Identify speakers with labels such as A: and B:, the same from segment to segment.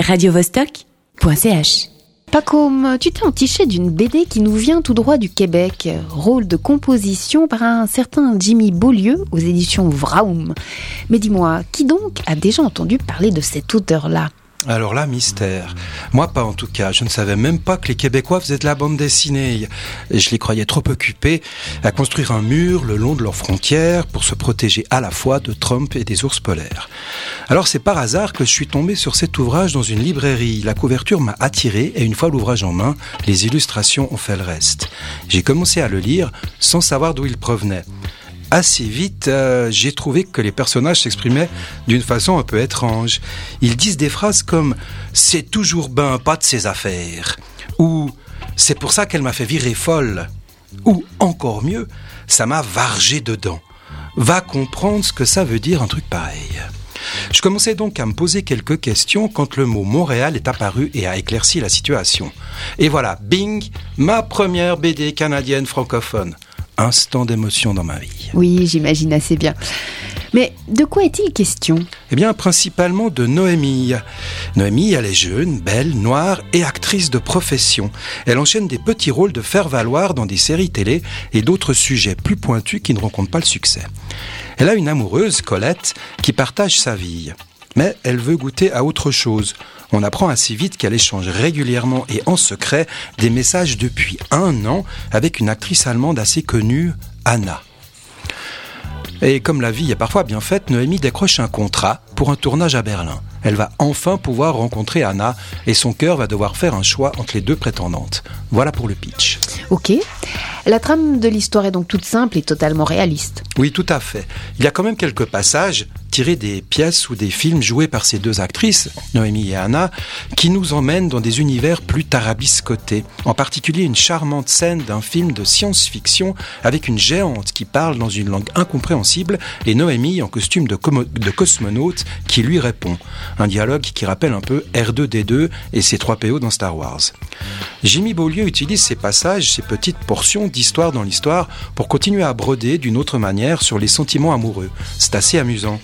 A: radiovostok.ch
B: Paco, tu t'es entiché d'une BD qui nous vient tout droit du Québec. Rôle de composition par un certain Jimmy Beaulieu aux éditions Vraum. Mais dis-moi, qui donc a déjà entendu parler de cet auteur-là?
C: Alors là, mystère. Moi, pas en tout cas. Je ne savais même pas que les Québécois faisaient de la bande dessinée. Je les croyais trop occupés à construire un mur le long de leurs frontières pour se protéger à la fois de Trump et des ours polaires. Alors c'est par hasard que je suis tombé sur cet ouvrage dans une librairie. La couverture m'a attiré et une fois l'ouvrage en main, les illustrations ont fait le reste. J'ai commencé à le lire sans savoir d'où il provenait assez vite, euh, j'ai trouvé que les personnages s'exprimaient d'une façon un peu étrange. Ils disent des phrases comme C'est toujours ben pas de ses affaires ou C'est pour ça qu'elle m'a fait virer folle ou encore mieux, ça m'a vargé dedans. Va comprendre ce que ça veut dire un truc pareil. Je commençais donc à me poser quelques questions quand le mot Montréal est apparu et a éclairci la situation. Et voilà, bing, ma première BD canadienne francophone instant d'émotion dans ma vie.
B: Oui, j'imagine assez bien. Mais de quoi est-il question?
C: Eh bien, principalement de Noémie. Noémie, elle est jeune, belle, noire et actrice de profession. Elle enchaîne des petits rôles de faire-valoir dans des séries télé et d'autres sujets plus pointus qui ne rencontrent pas le succès. Elle a une amoureuse, Colette, qui partage sa vie. Mais elle veut goûter à autre chose. On apprend assez vite qu'elle échange régulièrement et en secret des messages depuis un an avec une actrice allemande assez connue, Anna. Et comme la vie est parfois bien faite, Noémie décroche un contrat pour un tournage à Berlin. Elle va enfin pouvoir rencontrer Anna et son cœur va devoir faire un choix entre les deux prétendantes. Voilà pour le pitch.
B: Ok. La trame de l'histoire est donc toute simple et totalement réaliste.
C: Oui, tout à fait. Il y a quand même quelques passages tirés des pièces ou des films joués par ces deux actrices, Noémie et Anna, qui nous emmènent dans des univers plus tarabiscotés. En particulier une charmante scène d'un film de science-fiction avec une géante qui parle dans une langue incompréhensible et Noémie en costume de, de cosmonaute qui lui répond. Un dialogue qui rappelle un peu R2D2 et ses 3 PO dans Star Wars. Jimmy Beaulieu utilise ces passages, ces petites portions d'histoire dans l'histoire pour continuer à broder d'une autre manière sur les sentiments amoureux. C'est assez amusant.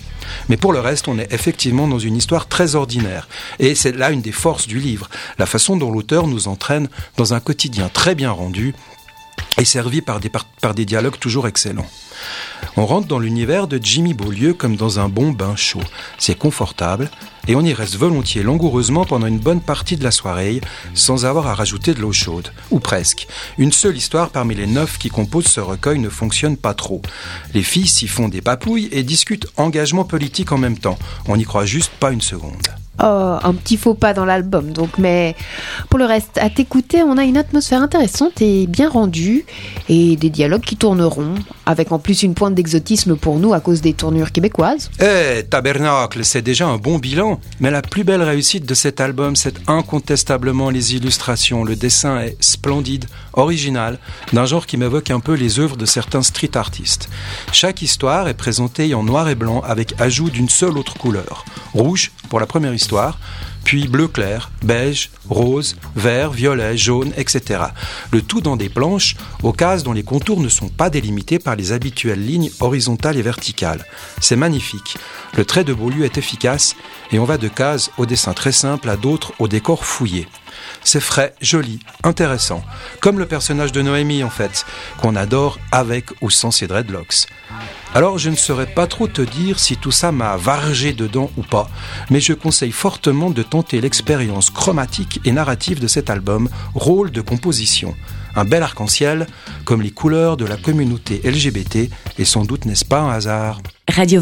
C: Mais pour le reste, on est effectivement dans une histoire très ordinaire. Et c'est là une des forces du livre, la façon dont l'auteur nous entraîne dans un quotidien très bien rendu et servi par des, par des dialogues toujours excellents. On rentre dans l'univers de Jimmy Beaulieu comme dans un bon bain chaud. C'est confortable et on y reste volontiers langoureusement pendant une bonne partie de la soirée sans avoir à rajouter de l'eau chaude. Ou presque. Une seule histoire parmi les neuf qui composent ce recueil ne fonctionne pas trop. Les filles s'y font des papouilles et discutent engagement politique en même temps. On n'y croit juste pas une seconde.
B: Oh, un petit faux pas dans l'album, donc, mais pour le reste, à t'écouter, on a une atmosphère intéressante et bien rendue, et des dialogues qui tourneront, avec en plus une pointe d'exotisme pour nous à cause des tournures québécoises.
C: Eh, tabernacle, c'est déjà un bon bilan, mais la plus belle réussite de cet album, c'est incontestablement les illustrations. Le dessin est splendide, original, d'un genre qui m'évoque un peu les œuvres de certains street artistes. Chaque histoire est présentée en noir et blanc avec ajout d'une seule autre couleur. Rouge pour la première histoire, puis bleu clair, beige, rose, vert, violet, jaune, etc. Le tout dans des planches, aux cases dont les contours ne sont pas délimités par les habituelles lignes horizontales et verticales. C'est magnifique. Le trait de Beaulieu est efficace et on va de cases au dessin très simple à d'autres au décor fouillé. C'est frais, joli, intéressant, comme le personnage de Noémie en fait, qu'on adore avec ou sans ses dreadlocks. Alors je ne saurais pas trop te dire si tout ça m'a vargé dedans ou pas, mais je conseille fortement de tenter l'expérience chromatique et narrative de cet album, Rôle de composition. Un bel arc-en-ciel, comme les couleurs de la communauté LGBT, et sans doute n'est-ce pas un hasard?
A: Radio